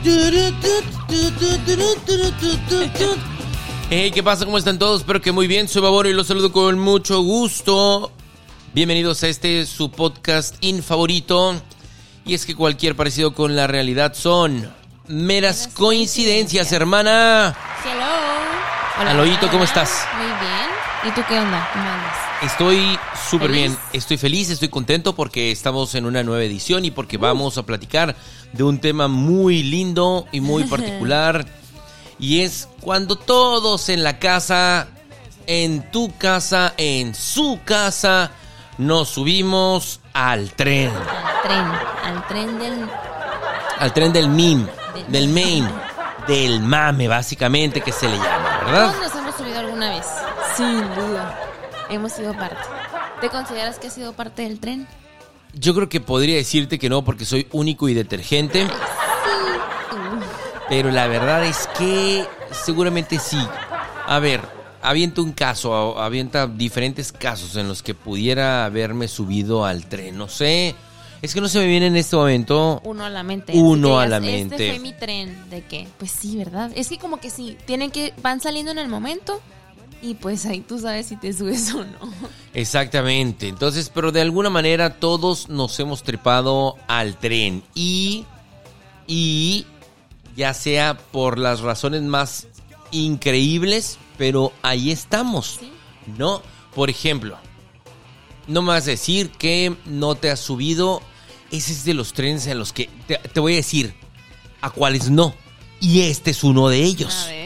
Hey, ¿qué pasa? ¿Cómo están todos? Espero que muy bien. Soy Baboro y los saludo con mucho gusto. Bienvenidos a este su podcast infavorito. Y es que cualquier parecido con la realidad son meras coincidencias, hermana. Hello. Aloyito, ¿cómo estás? Muy bien. ¿Y tú qué onda? ¿Cómo andas? Estoy súper bien, estoy feliz, estoy contento porque estamos en una nueva edición y porque vamos a platicar de un tema muy lindo y muy particular. y es cuando todos en la casa, en tu casa, en su casa, nos subimos al tren. Al tren. Al tren del... Al tren del meme, Del- del main, del mame, básicamente, que se le llama, ¿verdad? Todos nos hemos subido alguna vez. Sin duda. Hemos sido parte. ¿Te consideras que has sido parte del tren? Yo creo que podría decirte que no porque soy único y detergente. Pero la verdad es que seguramente sí. A ver, avienta un caso, avienta diferentes casos en los que pudiera haberme subido al tren. No sé, es que no se me viene en este momento. Uno a la mente. Uno a la digas, mente. Este fue mi tren. ¿De qué? Pues sí, ¿verdad? Es que como que sí, tienen que... Van saliendo en el momento y pues ahí tú sabes si te subes o no. Exactamente. Entonces, pero de alguna manera todos nos hemos trepado al tren. Y. Y. Ya sea por las razones más increíbles, pero ahí estamos. Sí. ¿No? Por ejemplo, no me vas a decir que no te has subido. Ese es de los trenes en los que. Te, te voy a decir a cuáles no. Y este es uno de ellos. A ver.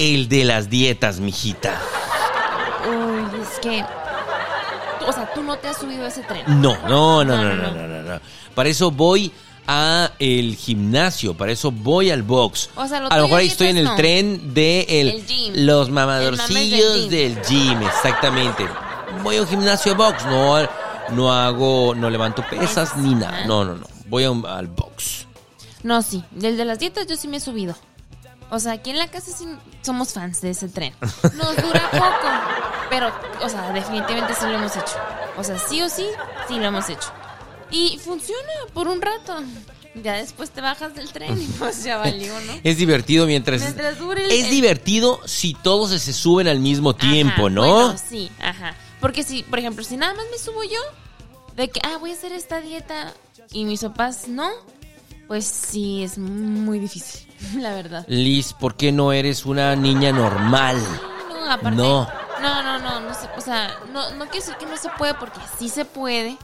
El de las dietas, mijita. Uy, es que... O sea, tú no te has subido a ese tren. No, no, no, no, No, no, no. Para eso voy a el gimnasio, para eso voy al box. O sea, lo a lo mejor ahí estoy en el no. tren de el, El gym. los mamadorcillos del del gym, exactamente. Voy a un gimnasio box, no no hago, no levanto pesas ni nada. ajá. No, no, no. Voy a un- al box. No, sí. Del de las dietas yo sí me he subido. O sea, aquí en la casa sí somos fans de ese tren. Nos dura poco. Pero, o sea, definitivamente sí lo hemos hecho. O sea, sí o sí, sí lo hemos hecho. Y funciona por un rato. Ya después te bajas del tren y pues ya valió, ¿no? Es divertido mientras Mientras dure el- Es divertido si todos se suben al mismo tiempo, Ajá, ¿no? bueno, sí, ajá. Porque si, por ejemplo, si nada más me subo yo, de que, ah, voy a hacer esta dieta y mis papás no, pues sí, es muy difícil, la verdad. Liz, ¿por qué no eres una niña normal? No, aparte. No. No, no, no, no, se, o sea, no, no quiero decir que no se puede porque sí se puede,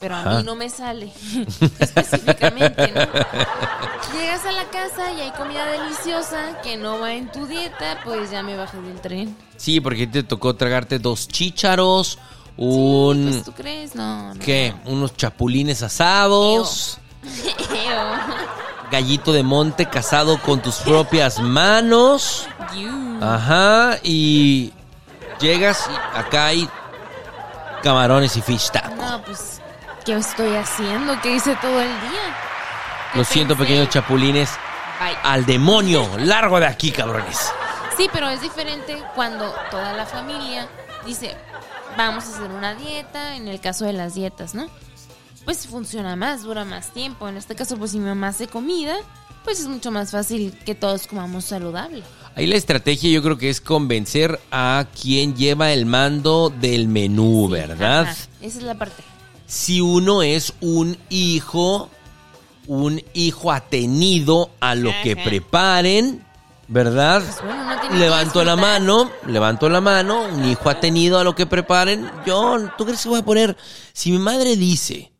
pero a mí no me sale específicamente, ¿no? Llegas a la casa y hay comida deliciosa que no va en tu dieta, pues ya me bajé del tren. Sí, porque te tocó tragarte dos chícharos, un... Pues tú crees, no, no. ¿Qué? Unos chapulines asados. gallito de monte casado con tus propias manos. Ajá, y llegas y acá hay camarones y fish taco. No, pues, ¿qué estoy haciendo? ¿Qué hice todo el día? ¿Qué Lo siento, pequeños chapulines. Bye. Al demonio, largo de aquí, cabrones. Sí, pero es diferente cuando toda la familia dice, vamos a hacer una dieta, en el caso de las dietas, ¿no? Pues funciona más, dura más tiempo. En este caso, pues si mi mamá hace comida, pues es mucho más fácil que todos comamos saludable. Ahí la estrategia yo creo que es convencer a quien lleva el mando del menú, ¿verdad? Ajá, esa es la parte. si uno es un hijo, un hijo atenido a lo que preparen, ¿verdad? Pues bueno, Levanto la mano, levanto la mano, un hijo atenido a lo que preparen. Yo, ¿tú crees que voy a poner? Si mi madre dice,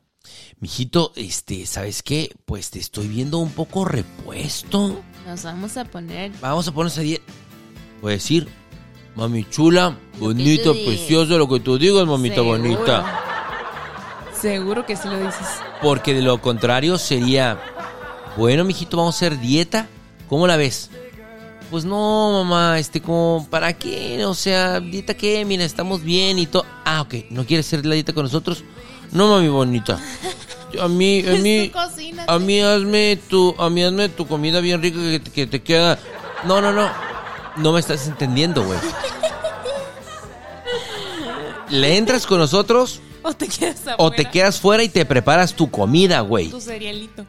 mijito, este, ¿sabes qué? Pues te estoy viendo un poco repuesto. Nos vamos a poner... Vamos a ponerse a dieta. Voy a decir, mami chula, bonita, preciosa, lo que tú digas, mamita Seguro. bonita. Seguro que sí lo dices. Porque de lo contrario sería, bueno, mijito, vamos a hacer dieta. ¿Cómo la ves? Pues no, mamá, este, como, ¿para qué? O sea, ¿dieta qué? Mira, estamos bien y todo. Ah, ok, ¿no quieres hacer la dieta con nosotros? No, mami bonita. A mí, a mí, a mí hazme tu, a mí hazme tu comida bien rica que, te- que te queda. No, no, no. No me estás entendiendo, güey. ¿Le entras con nosotros O te quedas afuera. o te quedas fuera y te preparas tu comida, güey? Tu cerealito.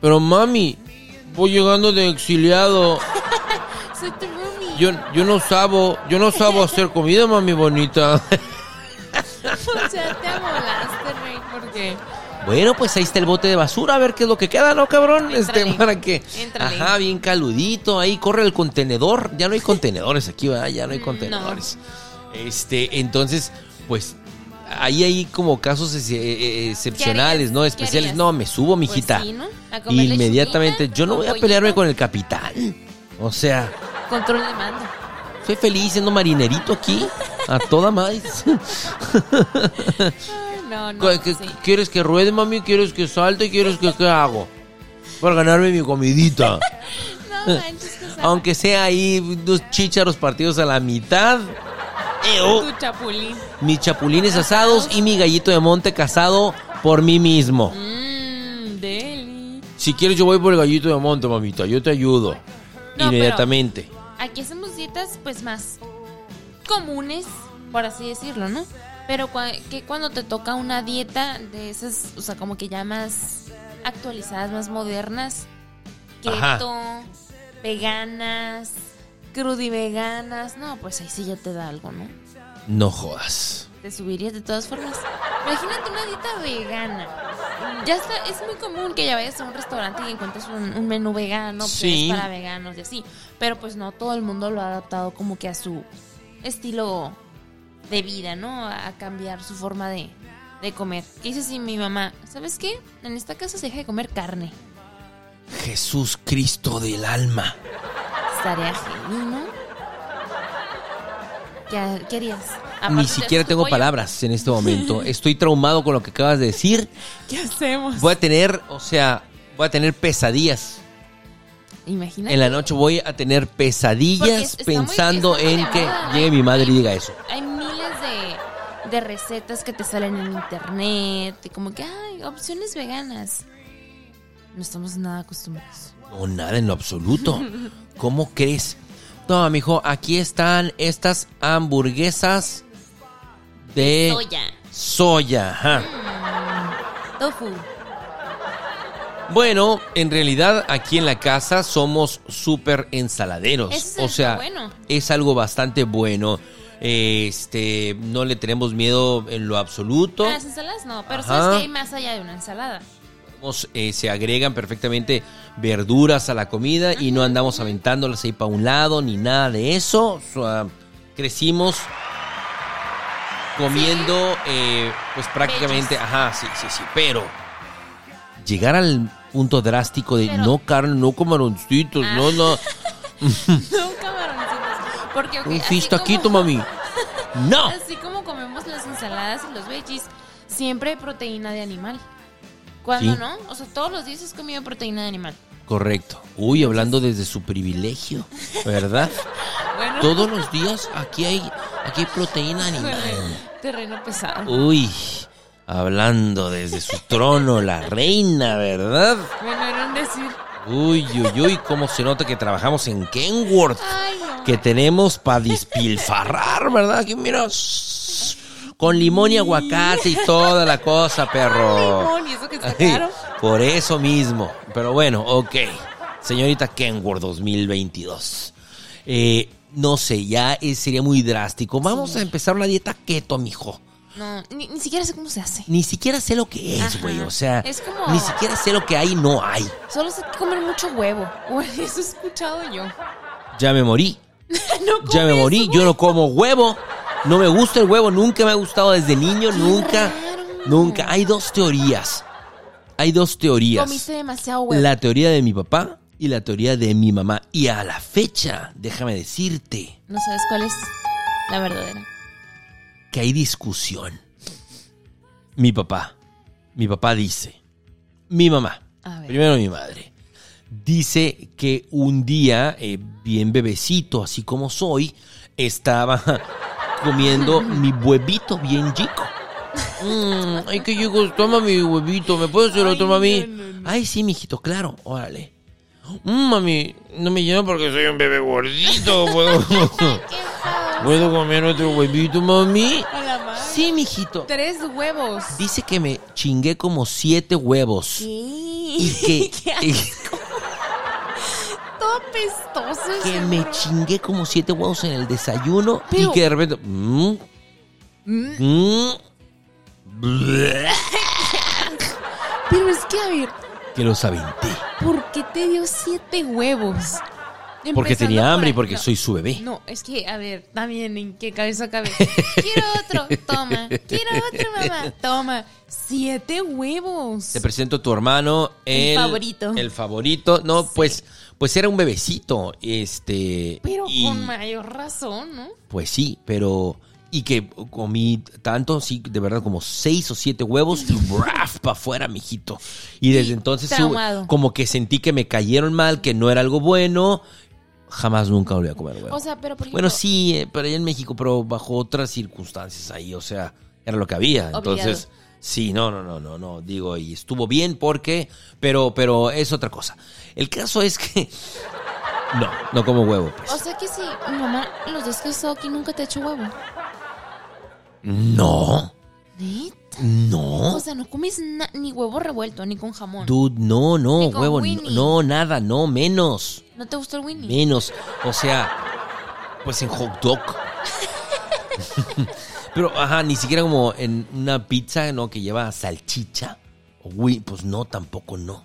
Pero mami, voy llegando de exiliado. Soy tu roomie. Yo, yo no sabo, yo no sabo hacer comida, mami bonita. O sea, te amolaste, Rey, porque... Bueno, pues ahí está el bote de basura, a ver qué es lo que queda, ¿no, cabrón? Este, para que. Éntrale. Ajá, bien caludito, ahí corre el contenedor. Ya no hay contenedores aquí, ¿verdad? Ya no hay contenedores. Este, entonces, pues. Ahí hay como casos eh, eh, excepcionales? ¿no? ¿Qué Especiales. No, me subo, Pues mijita. sí, ¿no? Inmediatamente. Yo no voy a pelearme con el capitán. O sea, Control de mando. soy feliz siendo marinerito aquí. A toda madre. No, no, ¿Qué- qué- sí. ¿Quieres que ruede, mami? ¿Quieres que salte? ¿Quieres que qué hago? Para ganarme mi comidita. No manches, que Aunque sea ahí unos chícharos partidos a la mitad. Eo, Tu chapulín. mis chapulines asados y mi gallito de monte casado por mí mismo. Mmm, deli. Si quieres yo voy por el gallito de monte, mamita. Yo te ayudo. No, Inmediatamente. Aquí hacemos dietas, pues, más comunes, por así decirlo, ¿no? Pero cua- que cuando te toca una dieta de esas, o sea, como que ya más actualizadas, más modernas, Ajá. keto, veganas, crudiveganas, no, pues ahí sí ya te da algo, ¿no? No jodas. Te subirías de todas formas. Imagínate una dieta vegana. Ya está, es muy común que ya vayas a un restaurante y encuentres un, un menú vegano, pues, Sí. para veganos y así. Pero pues no todo el mundo lo ha adaptado como que a su estilo de vida, ¿no? A cambiar su forma de, de comer. ¿Qué dice si mi mamá? ¿Sabes qué? En esta casa se deja de comer carne. Jesús Cristo del alma. Estaría genial, ¿no? ¿Qué, qué harías? Aparte, Ni ¿te siquiera tengo pollo? palabras en este momento. Estoy traumado con lo que acabas de decir. ¿Qué hacemos? Voy a tener, o sea, voy a tener pesadillas. Imagínate. En la noche voy a tener pesadillas es- pensando muy en que llegue mi madre y diga eso. Hay de, recetas que te salen en internet, y como que hay opciones veganas. No estamos nada acostumbrados. No, nada en lo absoluto. ¿Cómo crees? No, mijo, aquí están estas hamburguesas de Soya, soya. ajá. tofu. Bueno, en realidad aquí en la casa somos súper ensaladeros. Eso es o sea, bueno. es algo bastante bueno. Este, no le tenemos miedo en lo absoluto. A las ensaladas no, pero Ajá. sabes que hay más allá de una ensalada. Eh, se agregan perfectamente verduras a la comida y no andamos aventándolas ahí para un lado ni nada de eso. O sea, crecimos comiendo, eh, pues prácticamente, Veggies. ajá, sí, sí, sí, pero llegar al punto drástico de Pero- no carne, no camaroncitos, Ah. no, no, No. Porque ok, un taquito, como- mami. No. Así como comemos las ensaladas y los veggies, siempre hay proteína de animal. ¿Cuándo Sí. no? O sea, todos los días has comido proteína de animal. Correcto. Uy, hablando desde su privilegio, ¿verdad? Bueno, Todos los días aquí hay, aquí hay proteína animal. terreno pesado. Uy, hablando desde su trono, la reina, ¿verdad? Bueno, era un decir. Uy, uy, uy, cómo se nota que trabajamos en Kenworth. Ay, no. Que tenemos para despilfarrar, ¿verdad? Aquí mira, con limón y aguacate y toda la cosa, perro. Limón, y eso que está caro. Por eso mismo. Pero bueno, ok. Señorita Kenworth 2022. Eh, no sé, ya eh, sería muy drástico. Vamos a empezar una dieta keto, mijo. No, ni, ni siquiera sé cómo se hace. Ni siquiera sé lo que es, güey. O sea, Es como- ni siquiera sé lo que hay y no hay. Solo sé que comer mucho huevo. Bueno, eso he escuchado yo. Ya me morí. no Ya me morí. Yo no como huevo. No me gusta el huevo. Nunca me ha gustado desde niño. Nunca. raro. Nunca. Hay dos teorías. Hay dos teorías. Comiste demasiado huevo. La teoría de mi papá y la teoría de mi mamá. Y a la fecha, déjame decirte No sabes cuál es la verdadera. Que hay discusión. Mi papá. Mi papá dice. Mi mamá. Primero mi madre. Dice que un día, eh, bien bebecito, así como soy, estaba comiendo mi huevito bien chico. Mm, ay, que llegó, toma mi huevito, ¿me puedes hacer otro, mami? Ay, sí, mijito, claro, órale. Mm, mami, no me lleno porque soy un bebé gordito. ¿Puedo, ¿Qué pasa? ¿puedo comer otro huevito, mami? Sí, mijito. Tres huevos. Dice que me chingué como siete huevos. ¿Qué? Y que... ¿Qué apestoso ese que me huevo. chingué como siete huevos en el desayuno y que de repente... mm, mm, bleh, Pero es que, a ver, que los aventé. ¿por qué te dio siete huevos? Porque tenía hambre y porque No, soy su bebé. No, es que, a ver, también, ¿en qué cabeza cabe? Quiero otro, toma. Quiero otro, mamá, toma. Siete huevos. Te presento a tu hermano, El el, favorito. El favorito. No, Sí. pues, pues era un bebecito. Este. Pero y- con mayor razón, ¿no? Pues sí, pero. Y que comí tanto, sí, de verdad, como seis o siete huevos y ¡braf! para afuera, mijito. Y desde entonces traumado. como que sentí que me cayeron mal, que no era algo bueno. Jamás nunca volví a comer huevo. O sea, pero por ejemplo. bueno, sí, eh, pero allá en México, pero bajo otras circunstancias ahí, o sea, era lo que había. Entonces, sí, no, no, no, no, no, digo, y estuvo bien porque, pero, pero es otra cosa. El caso es que, no, no como huevo, pues. O sea que si mi mamá los días que he estado aquí nunca te ha hecho huevo. No, ¿Neta? No. O sea, no comes ni huevo revuelto, ni con jamón. Dude, no, no, Ni con huevo, no, nada, no, menos, ¿No te gustó el Winnie? menos. O sea, pues en hot dog. Pero, ajá, ni siquiera como en una pizza, ¿no? Que lleva salchicha. O pues no, tampoco no.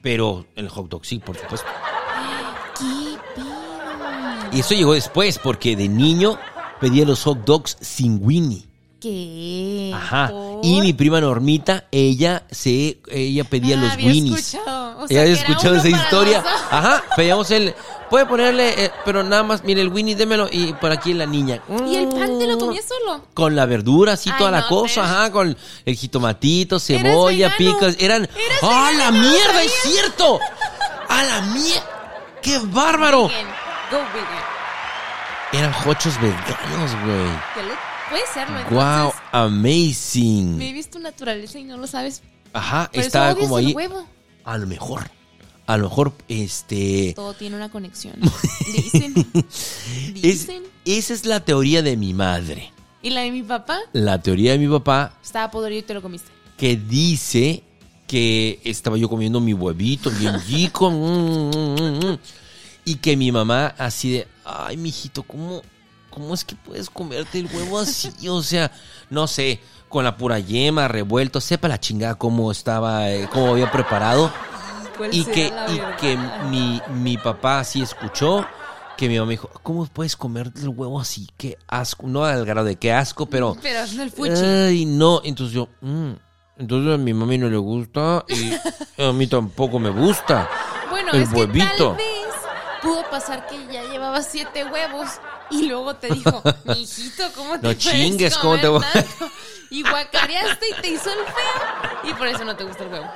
Pero en el hot dog sí, por supuesto. ¿Qué? Y eso llegó después, porque de niño pedía los hot dogs sin Winnie. ¿Qué? Ajá. Y mi prima Normita, ella se, ella pedía Ah, los había Winnies. escuchado. O sea, ¿Ya había que era escuchado esa historia? los. Ajá, pedíamos el... Puede ponerle, eh, pero nada más, mire, el Winnie, démelo, y por aquí la niña. ¿Y el pan te lo comías solo? Con la verdura, así Ay, toda la no, cosa, pero- ajá, con el jitomatito, cebolla, picas, eran... ¡Ah, la no mierda, es cierto! ¡A la mierda! ¡Qué bárbaro! Vegan. Go vegan. Eran hochos veganos, güey. Puede serlo, Wow, entonces. amazing. Me he visto naturaleza y no lo sabes. Ajá, Por estaba como ahí. huevo. A lo mejor. A lo mejor, este. Todo tiene una conexión. Dicen. Es- Dicen. esa es la teoría de mi madre. Y la de mi papá La teoría de mi papá estaba podrido y te lo comiste. que dice que estaba yo comiendo mi huevito bien rico. mm, mm, mm, y que mi mamá así de, ay, mijito, ¿cómo, ¿cómo es que puedes comerte el huevo así? O sea, no sé, con la pura yema, revuelto, sepa la chingada cómo estaba, eh, cómo había preparado. ¿Cuál y que, y que mi, mi papá así escuchó que mi mamá me dijo, ¿cómo puedes comer el huevo así? Qué asco. No al grado de qué asco, pero... Pero es el fuchi. Ay, no. Entonces yo, "Mm, entonces a mi mami no le gusta y a mí tampoco me gusta. bueno, el es que huevito. tal vez pudo pasar que ya llevaba siete huevos y luego te dijo, mijito, ¿cómo te No chingues, ¿cómo te voy- tanto?" Y guacareaste y te hizo el feo y por eso no te gusta el huevo.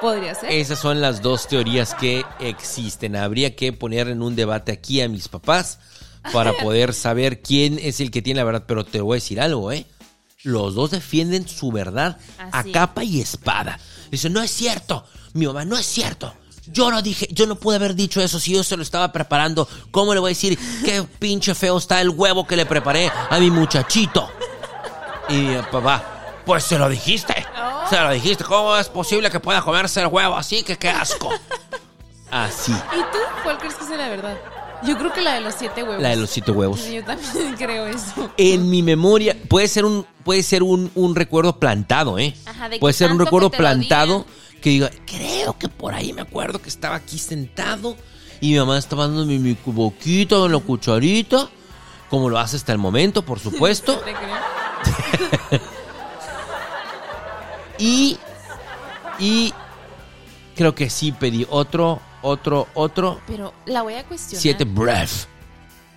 Podría ser. Esas son las dos teorías que existen. Habría que poner en un debate aquí a mis papás para poder saber quién es el que tiene la verdad. Pero te voy a decir algo, ¿eh? Los dos defienden su verdad a capa y espada. Dicen, no es cierto. Mi mamá, no es cierto. Yo no dije, yo no pude haber dicho eso si yo se lo estaba preparando. ¿Cómo le voy a decir qué pinche feo está el huevo que le preparé a mi muchachito? Y mi papá, pues se lo dijiste. Oh. Se lo dijiste. ¿Cómo es posible que pueda comerse el huevo así? Que qué asco. Así. ¿Y tú cuál crees que sea la verdad? Yo creo que la de los siete huevos. La de los siete huevos. Yo también creo eso. En mi memoria puede ser un puede ser un, un recuerdo plantado, ¿eh? Ajá, de puede ser un recuerdo plantado que diga, creo que por ahí me acuerdo que estaba aquí sentado y mi mamá estaba dándome mi boquita con la cucharita, como lo hace hasta el momento, por supuesto. Y y creo que sí pedí otro, otro, otro Pero la voy a cuestionar. siete breath.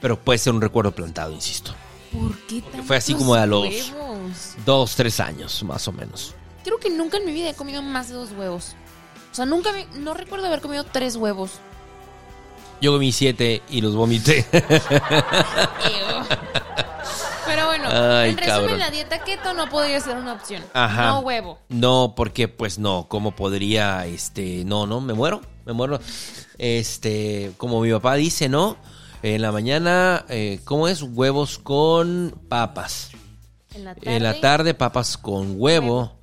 Pero puede ser un recuerdo plantado, insisto. ¿Por qué tantos fue así como a los- huevos? Dos, tres años, más o menos. Creo que nunca en mi vida he comido más de dos huevos. O sea, nunca me- no recuerdo haber comido tres huevos. Yo comí siete y los vomité. Pero bueno, Ay, en resumen, cabrón. la dieta keto no podría ser una opción. Ajá. No huevo. No, porque pues no, ¿cómo podría, este, no, no, me muero, me muero. Este, como mi papá dice, ¿no? En la mañana, eh, ¿cómo es? Huevos con papas. En la tarde. En la tarde, papas con huevo.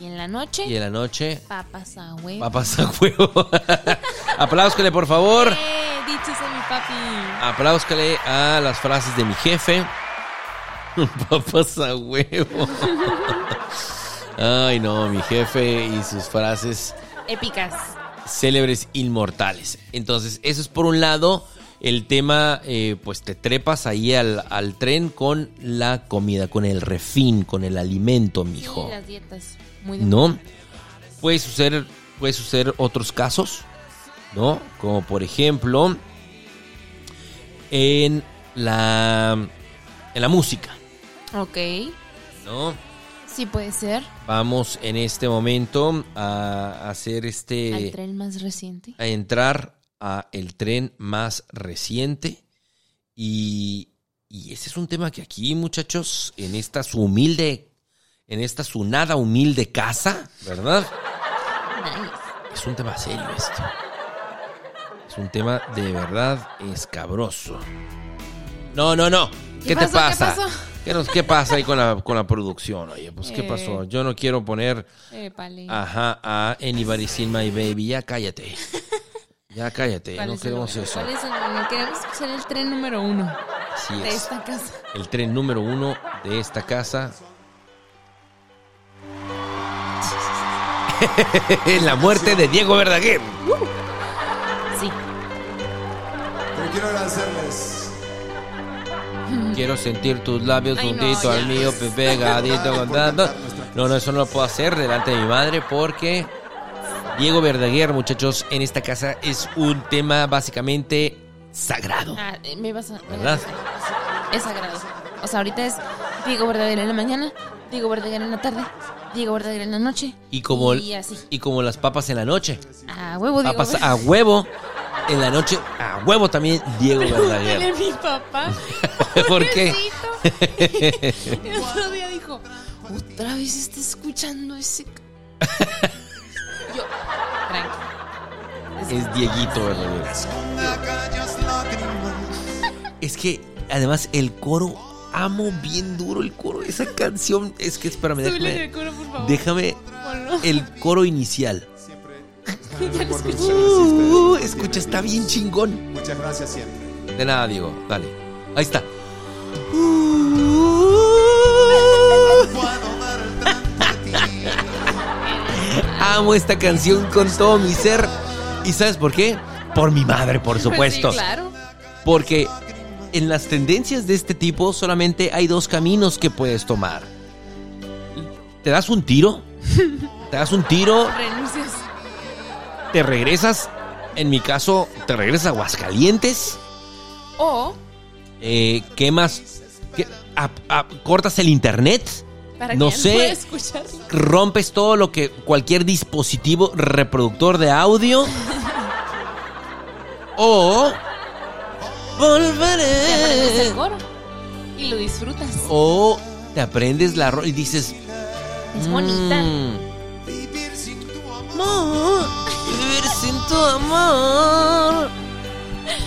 Y en la noche, Y en la noche, papas a huevo. papas a huevo. Apláusquele, por favor. ¡Eh! dichos a mi papi. Apláuscale a las frases de mi jefe. Papas a huevo. Ay, no, mi jefe y sus frases Épicas. célebres inmortales. Entonces, eso es por un lado el tema, eh, pues te trepas ahí al, al tren con la comida, con el refín, con el alimento, mijo. Sí, las dietas. Muy ¿No? Puede suceder, puede suceder otros casos, ¿no? Como por ejemplo en la, en la música, Ok. ¿no? Sí puede ser. Vamos en este momento a hacer este... Al tren más reciente. a entrar a el tren más reciente y, y ese es un tema que aquí muchachos en esta su humilde en esta su nada humilde casa verdad Nice. es un tema serio esto es un tema de verdad escabroso no no no qué, ¿Qué te pasa pasó? ¿Qué, nos- qué pasa ahí con la, con la producción oye pues qué Eh. pasó yo no quiero poner. Ajá, a Anybody Seen My Baby. Ya cállate. Ya cállate, ¿Cuál no el queremos número? eso. ¿Cuál es el número? Queremos escuchar el tren número uno de es. esta casa. El tren número uno de esta casa. la muerte de Diego Verdaguer. Sí. Pero quiero agradecerles. Quiero sentir tus labios Ay, no, juntitos al mío, pe- pegadito con tanto. No, no, eso no lo puedo hacer delante de mi madre porque Diego Verdaguer, muchachos, en esta casa es un tema básicamente sagrado. Ah, me vas a. me ¿Verdad? Es sagrado. O sea, ahorita es Diego Verdaguer en la mañana, Diego Verdaguer en la tarde, Diego Verdaguer en la noche. Y como, Y así. y como las papas en la noche. A huevo, Diego. Papas a huevo en la noche. A huevo también Diego Verdaguer. a mi papá. ¿Por qué? El otro día dijo, otra vez está escuchando ese... c-". Yo, tranqui. Es Dieguito Verdaguer. Es que además el coro, amo bien duro el coro. Esa canción, es que espérame, déjame, el coro, por favor. déjame el coro inicial. Ya lo escuché. Uh, escucha, está bien chingón. Muchas gracias siempre. De nada, Diego, dale. Ahí está. Amo esta canción con todo mi ser. ¿Y sabes por qué? Por mi madre, por supuesto. Pues sí, claro. Porque en las tendencias de este tipo solamente hay dos caminos que puedes tomar. ¿Te das un tiro? ¿Te das un tiro? Renuncias. ¿Te regresas? En mi caso, ¿te regresas a Aguascalientes? O, Eh, ¿Quemas? ¿Qué? ¿A- a- ¿Cortas el internet? para No que sé. ¿Rompes todo lo que cualquier dispositivo reproductor de audio? ¿O Te aprendes el volveré? coro. Y lo disfrutas. ¿O te aprendes la ro y dices... Es bonita. "Mm, Amor, vivir sin tu amor.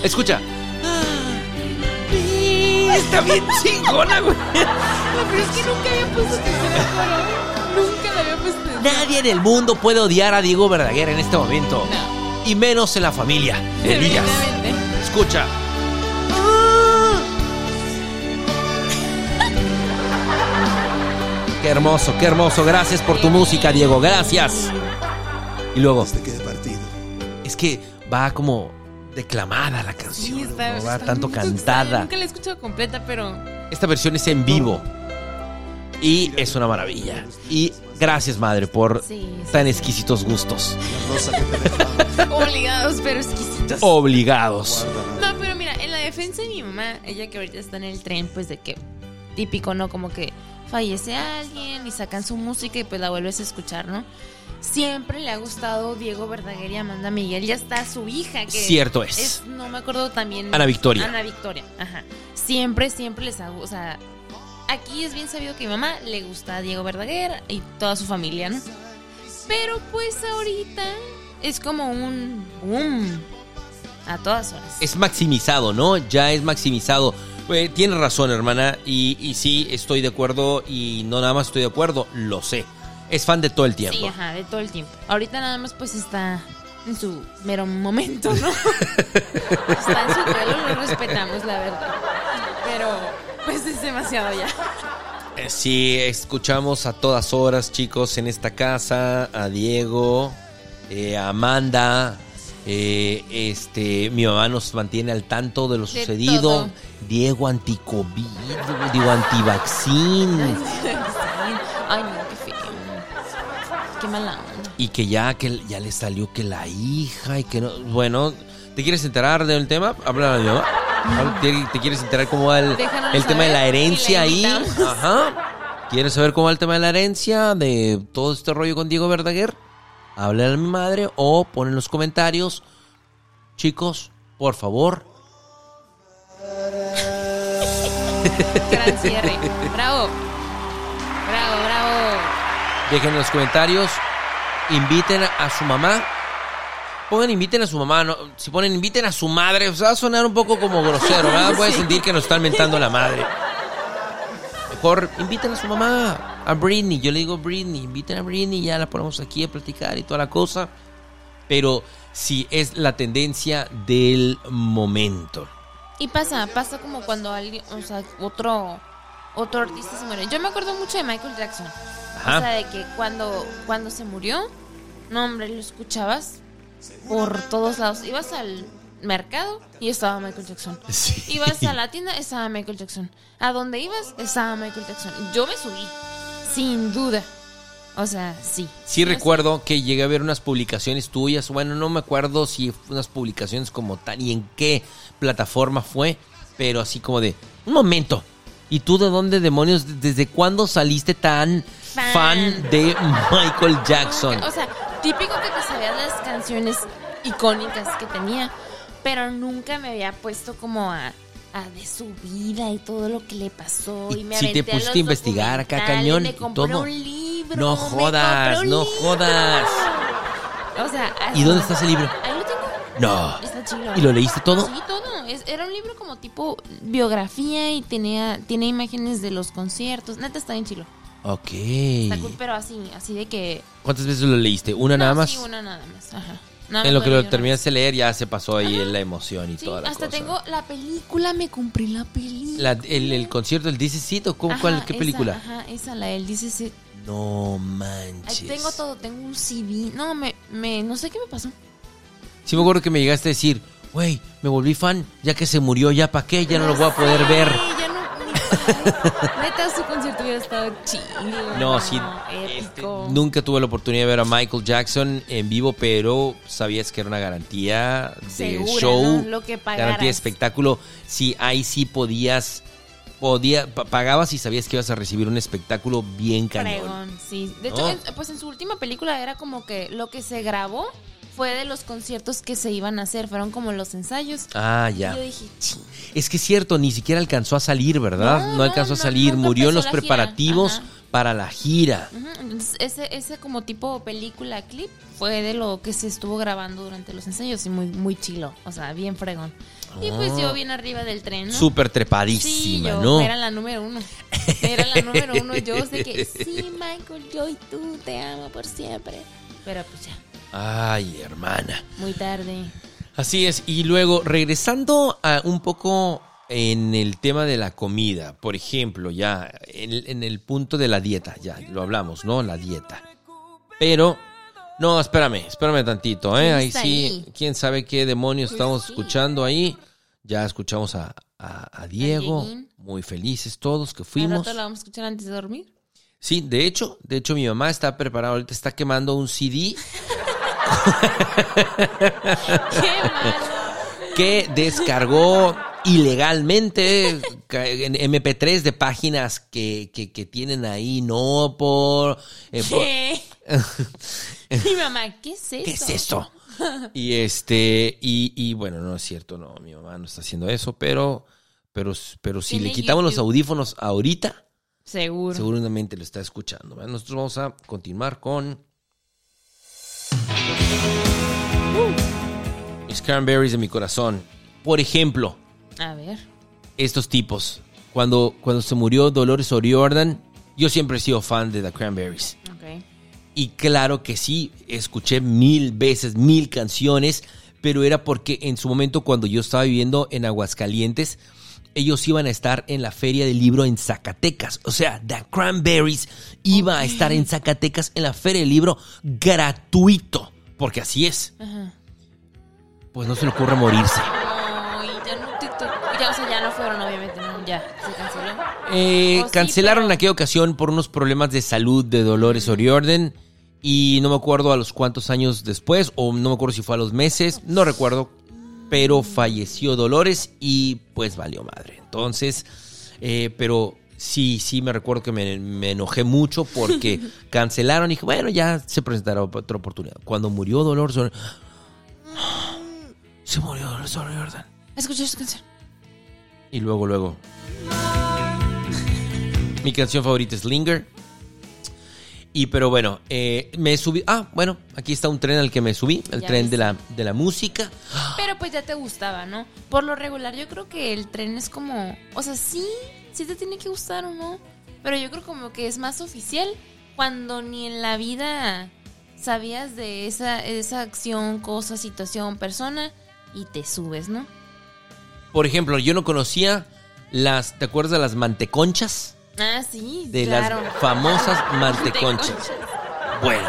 Escucha. Está bien chingona, güey. No, pero es que nunca había puesto atención al coro. Nunca le había puesto atención. Nadie en el mundo puede odiar a Diego Verdaguer en este momento. No. Y menos en la familia. Elías. Escucha. Qué hermoso, qué hermoso. Gracias por tu música, Diego. Gracias. Y luego, Desde que he partido. es que va como declamada la canción. Sí, está, no va está tanto cantada. Nunca la he escuchado completa, pero Esta versión es en vivo. Y es una maravilla. Y gracias, madre, por Sí, sí, tan exquisitos gustos. Obligados, pero exquisitos. Obligados. No, pero mira, en la defensa de mi mamá, ella que ahorita está en el tren, pues de que típico, ¿no? Como que fallece alguien y sacan su música y pues la vuelves a escuchar, ¿no? Siempre le ha gustado Diego Verdaguer y Amanda Miguel. Ya está su hija, que Cierto es. no me acuerdo también. Ana Victoria. Ana Victoria, ajá. Siempre, siempre les ha o sea, aquí es bien sabido que a mi mamá le gusta Diego Verdaguer y toda su familia, ¿no? Pero pues ahorita es como un boom a todas horas. Es maximizado, ¿no? Ya es maximizado. Eh, tienes razón, hermana. Y, y sí, estoy de acuerdo. Y no nada más estoy de acuerdo, lo sé. Es fan de todo el tiempo. Sí, ajá, de todo el tiempo. Ahorita nada más pues está en su mero momento, ¿no? Está en su duelo, lo respetamos, la verdad. Pero, pues es demasiado ya. Eh, Sí, escuchamos a todas horas, chicos, en esta casa, a Diego, eh, a Amanda, eh, este, mi mamá nos mantiene al tanto de lo De sucedido. todo. Diego anticovid, digo antivaccín. Ay, no, qué feo. Qué mala onda. Y que ya, que ya le salió que la hija y que no. Bueno, ¿te quieres enterar del tema? Habla a mi mamá. ¿Te, te quieres enterar cómo va el, el tema de la herencia ahí? Ajá. ¿Quieres saber cómo va el tema de la herencia? De todo este rollo con Diego Verdaguer. Háblale a mi madre o pon en los comentarios. Chicos, por favor. Gran cierre. Bravo. Bravo, bravo. Dejen en los comentarios. Inviten a su mamá. Pongan inviten a su mamá. ¿no? Si ponen inviten a su madre, va a sonar un poco como grosero, ¿verdad? Puede sentir que nos están mentando la madre. Mejor inviten a su mamá, a Britney. Yo le digo Britney, inviten a Britney, ya la ponemos aquí a platicar y toda la cosa. Pero sí es la tendencia del momento. Y pasa, pasa como cuando alguien, o sea, otro, otro artista se muere. Yo me acuerdo mucho de Michael Jackson. Ajá. O sea, de que cuando, cuando se murió, no hombre, lo escuchabas por todos lados. Ibas al mercado y estaba Michael Jackson. Sí. Ibas a la tienda, estaba Michael Jackson. A donde ibas, estaba Michael Jackson. Yo me subí, sin duda. O sea, sí. Sí No sé. recuerdo que llegué a ver unas publicaciones tuyas, bueno, no me acuerdo si unas publicaciones como tal y en qué plataforma fue, pero así como de, un momento, ¿y tú de dónde demonios, desde cuándo saliste tan fan, Fan. de Michael Jackson? O sea, típico que te sabías las canciones icónicas que tenía, pero nunca me había puesto como a, a de su vida y todo lo que le pasó. Y Y, me si te pusiste a investigar acá, cañón, Me y compré todo. un libro. No jodas, un no libro. jodas. O sea, ¿Y dónde está ese libro? Ahí lo tengo. No. Está chido. ¿Y lo leíste todo? Sí, todo. Es- era un libro como tipo biografía y tenía, tiene imágenes de los conciertos. Neta está bien chilo. Ok. Está cool, pero así, así de que. ¿Cuántas veces lo leíste? ¿Una nada más? Sí, una nada más. Ajá. En lo que lo terminaste de leer ya se pasó ahí la emoción y Sí, toda la hasta cosa. tengo la película, me compré la película. La- el, el concierto del DC Seat o cómo- cuál, qué esa, película? ajá, esa, la del sí. No Ahí manches. tengo todo, tengo un CD. No, me, me, no sé qué me pasó. Sí me acuerdo que me llegaste a decir, güey, me volví fan, ya que se murió, ya para qué, ya no lo voy a poder ver. Neta, su concierto hubiera estado chido. No, sí, este, nunca tuve la oportunidad de ver a Michael Jackson en vivo, pero sabías que era una garantía de Segura, show, ¿no? Lo que pagaras. garantía de espectáculo. Sí, ahí sí podías, podía, pa- pagabas y sabías que ibas a recibir un espectáculo bien cañón. Sí. De hecho, pues en su última película era como que lo que se grabó fue de los conciertos que se iban a hacer. Fueron como los ensayos. Ah, Y ya. yo dije, ching. Es que es cierto, ni siquiera alcanzó a salir, ¿verdad? No, No, no, alcanzó a salir, murió en los preparativos para la gira. Entonces, ese, ese como tipo película, clip, fue de lo que se estuvo grabando durante los ensayos y muy, muy chilo, o sea, bien fregón. Y pues yo bien arriba del tren, ¿no? Súper sí, trepadísima, yo ¿no? era la número uno. Era la número uno. Yo sé que sí, Michael, yo y tú te amo por siempre. Pero pues ya, Ay, hermana. muy tarde. Así es. Y luego, regresando a un poco en el tema de la comida, por ejemplo, ya en, el- en el punto de la dieta, ya lo hablamos, ¿no? La dieta. Pero, no, espérame, espérame tantito, ¿eh? ¿Quién Ahí sí, quién sabe qué demonios Pues estamos escuchando ahí. Ya escuchamos a, a- a Diego, muy felices todos que ¿Al fuimos. la vamos a escuchar antes de dormir? Sí, de hecho, de hecho mi mamá está preparada, ahorita está quemando un CD. que descargó ilegalmente en MP3 de páginas que, que, que tienen ahí, no por... eh, por- ¿Qué? Mi mamá, ¿qué es eso? ¿Qué es esto? Y este, y, y bueno, no es cierto, no, mi mamá no está haciendo eso, pero, pero, pero si le quitamos los audífonos ahorita, Seguro. seguramente lo está escuchando. Nosotros vamos a continuar con mis cranberries de mi corazón. Por ejemplo, A ver. estos tipos. Cuando, cuando se murió Dolores O'Riordan, yo siempre he sido fan de The Cranberries. Y claro que sí, escuché mil veces, mil canciones, pero era porque en su momento cuando yo estaba viviendo en Aguascalientes, ellos iban a estar en la feria del libro en Zacatecas. O sea, The Cranberries iba a estar en Zacatecas en la feria del libro gratuito. Porque así es. Ajá. Pues no se le ocurre morirse. Ay, ya no te. Ya, o sea, ya no fueron, obviamente, no, ya, se canceló. Eh, Oh, sí, cancelaron en pero- aquella ocasión por unos problemas de salud de Dolores O'Riordan. Y no me acuerdo a los cuántos años después, o no me acuerdo si fue a los meses, no recuerdo. Pero falleció Dolores y pues valió madre. Entonces, eh, pero sí, sí me recuerdo que me, me enojé mucho porque cancelaron y dije, bueno, ya se presentará otra oportunidad. Cuando murió O'Riordan, se murió Dolores O'Riordan. Escuché su canción. Y luego, luego. Mi canción favorita es Linger. Y pero bueno, eh, me subí. Ah, bueno, aquí está un tren al que me subí, el Ya tren ves. de la, de la música. Pero pues ya te gustaba, ¿no? Por lo regular, yo creo que el tren es como. O sea, sí, sí te tiene que gustar o no. Pero yo creo como que es más oficial cuando ni en la vida sabías de esa, esa acción, cosa, situación, persona y te subes, ¿no? Por ejemplo, yo no conocía las. ¿Te acuerdas de las manteconchas? Ah, sí, De claro. las famosas manteconchas. Bueno.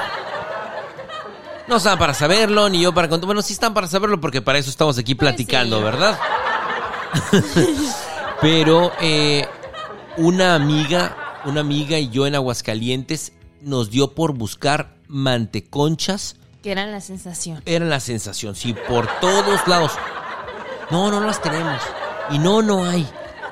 No están para saberlo, ni yo para contar. Bueno, sí están para saberlo porque para eso estamos aquí Pues platicando, sí. ¿verdad? Pero eh, una amiga, una amiga y yo en Aguascalientes nos dio por buscar manteconchas. Que era la sensación. Era la sensación, sí, por todos lados. No, no las tenemos. Y no, no hay.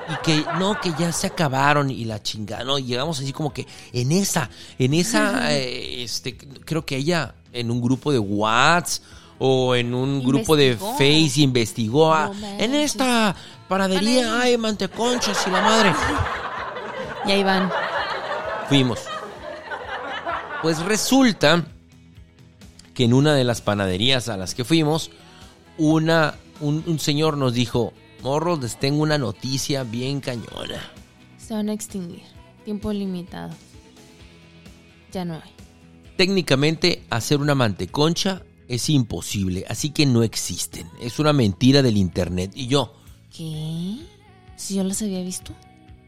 Y que no, que ya se acabaron y la chingada. No, llegamos así como que en esa, en esa, eh, este, creo que ella en un grupo de WhatsApp o en un grupo de. Face investigó. No en esta Panadería. hay manteconchas y la madre. Y ahí van. Fuimos. Pues resulta que en una de las panaderías a las que fuimos, una, un, un señor nos dijo, morros, les tengo una noticia bien cañona. Se van a extinguir. Tiempo limitado. Ya no hay. Técnicamente hacer una manteconcha es imposible, así que no existen. Es una mentira del internet. Y yo, ¿Qué? Si yo las había visto.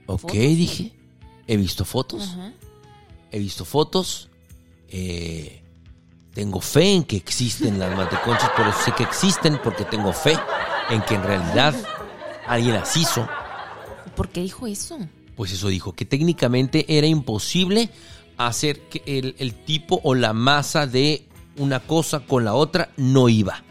ok, dije, he visto fotos. He visto fotos, eh, tengo fe en que existen las manteconchas, pero sé que existen porque tengo fe en que en realidad alguien las hizo. ¿Por qué dijo eso? Pues eso dijo, que técnicamente era imposible hacer que el, el tipo o la masa de una cosa con la otra no iba.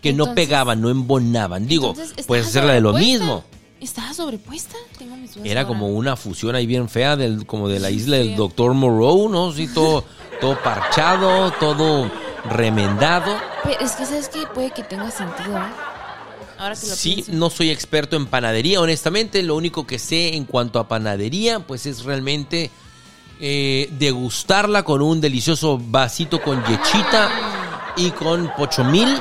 Que no pegaban, no embonaban. Digo, Entonces, ¿estaba puedes hacerla de lo mismo. ¿Estaba sobrepuesta? Tengo mis dudas Era ahora. como una fusión ahí bien fea, del, como de la isla del. Doctor Moreau, ¿no? Sí, todo, todo parchado, todo remendado. Pero es que, ¿sabes qué? Puede que tenga sentido, ¿eh? Ahora que lo Sí, pienso. no soy experto en panadería, honestamente. Lo único que sé en cuanto a panadería, pues es realmente eh, degustarla con un delicioso vasito con yechita y con pochomil.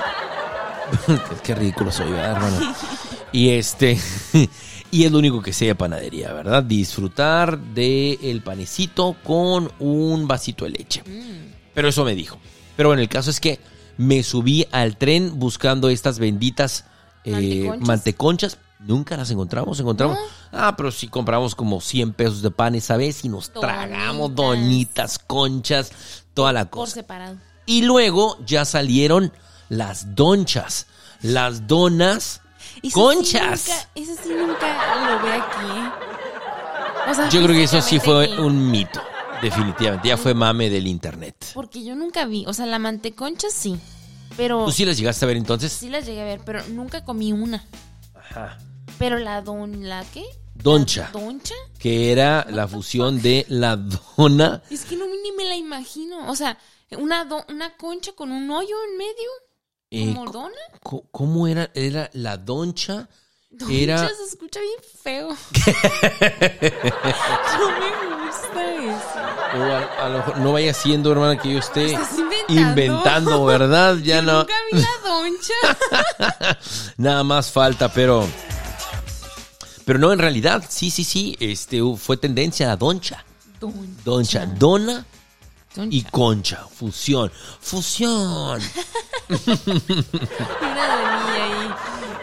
Qué ridículo soy, ¿verdad, hermano? Y este. Y es lo único que sé de panadería, ¿verdad? Disfrutar del el panecito con un vasito de leche. Pero eso me dijo. Pero bueno, el caso es que me subí al tren buscando estas benditas eh, Manteconchas. manteconchas. Nunca las encontramos, encontramos. Ah, pero sí compramos como 100 pesos de pan esa vez y nos tragamos Donitas. conchas, toda la Por cosa. separado. Y luego ya salieron las donchas, las donas Eso conchas. Sí nunca, eso sí nunca lo ve aquí, ¿eh? O sea, Yo creo que eso sí fue un mito, definitivamente. Ya fue mame del internet. Porque yo nunca vi. O sea, la manteconcha sí. Pero. ¿Tú sí las llegaste a ver entonces? Sí las llegué a ver, pero nunca comí una. Ajá. Pero la don... ¿La qué? Doncha. ¿La doncha? Que era la fusión de la dona. Es que no ni me la imagino. O sea, una, do- una concha con un hoyo en medio. Eh, ¿Como dona? ¿Cómo era? Era la doncha. Doncha Era- se escucha bien feo. no me gusta eso. O a, a lo mejor no vaya siendo, hermana, que yo esté inventando. inventando, ¿verdad? Ya Yo no. Nunca vi la doncha. Nada más falta, pero. Pero no, en realidad, sí, sí, sí. Este fue tendencia a doncha. Doncha. Doncha. Dona Y concha. Fusión. Fusión. Una ahí.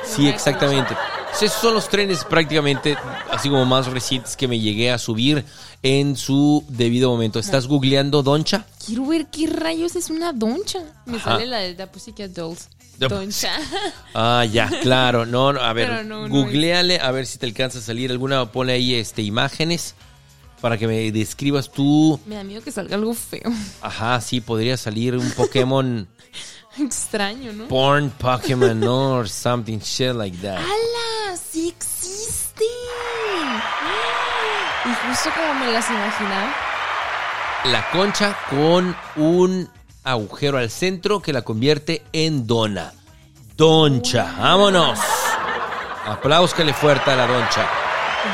Sí, exactamente. Esos son los trenes prácticamente, así como más recientes que me llegué a subir en su debido momento. ¿Estás googleando Doncha? Quiero ver qué rayos es una doncha. Me Ajá. sale la de The Pussycat Dolls. Doncha. Ah, ya, claro. No, no, a ver, no googleale a ver si te alcanza a salir alguna. Pone ahí este imágenes para que me describas tú. Me da miedo que salga algo feo. Ajá, sí, podría salir un Pokémon Extraño, ¿no? porn Pokémon or something shit like that. ¡Hala! ¡Sí existe! Y justo como me las imaginaba. La concha con un agujero al centro que la convierte en dona. Doncha, vámonos. Apláuscale fuerte a la doncha.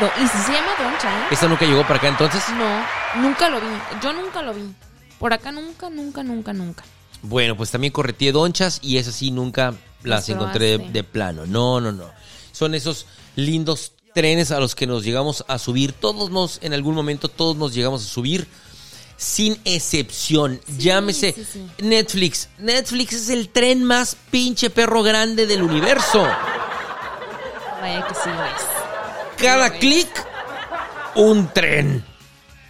Do- y sí se llama doncha, ¿eh? ¿Esa nunca llegó para acá entonces? No, nunca lo vi. Yo nunca lo vi. Por acá nunca, nunca, nunca, nunca. Bueno, pues también correteé donchas y esas sí nunca las encontré de, plano. No, no, no. Son esos lindos trenes a los que nos llegamos a subir. Todos nos, en algún momento, todos nos llegamos a subir. Sin excepción. Llámese sí, sí. Netflix. Netflix es el tren más pinche perro grande del universo. Vaya que sí lo es. Cada clic, un tren.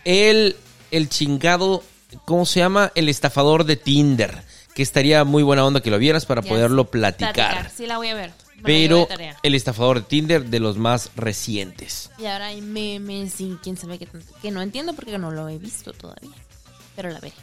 El, el chingado, ¿cómo se llama? El estafador de Tinder. Que estaría muy buena onda que lo vieras para poderlo platicar. Sí, la voy a ver. Me Pero el estafador de Tinder de los más recientes. Y ahora hay memes y quién sabe qué tanto. Que no entiendo porque no lo he visto todavía. Pero la veré.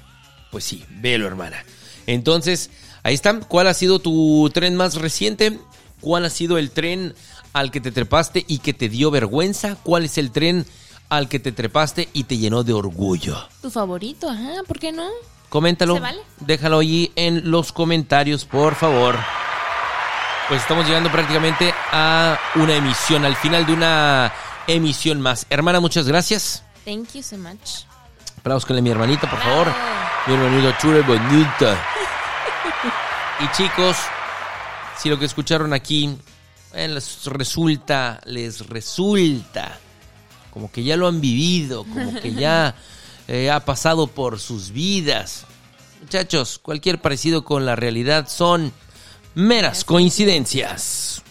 Pues sí, velo, hermana. Entonces, ahí está. ¿Cuál ha sido tu tren más reciente? ¿Cuál ha sido el tren al que te trepaste y que te dio vergüenza? ¿Cuál es el tren al que te trepaste y te llenó de orgullo? Tu favorito, ajá, ¿por qué no? Coméntalo. ¿Se vale? Déjalo allí en los comentarios, por favor. Pues estamos llegando prácticamente a una emisión, al final de una emisión más. Hermana, muchas gracias. Thank you so much. Aplausos a mi hermanita, por favor. Bravo. Mi hermanita chula y bonita. Y chicos, si lo que escucharon aquí les resulta, les resulta como que ya lo han vivido, como que ya eh, ha pasado por sus vidas. Muchachos, cualquier parecido con la realidad son meras coincidencias.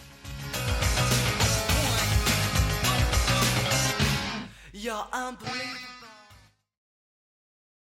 You're unbelievable.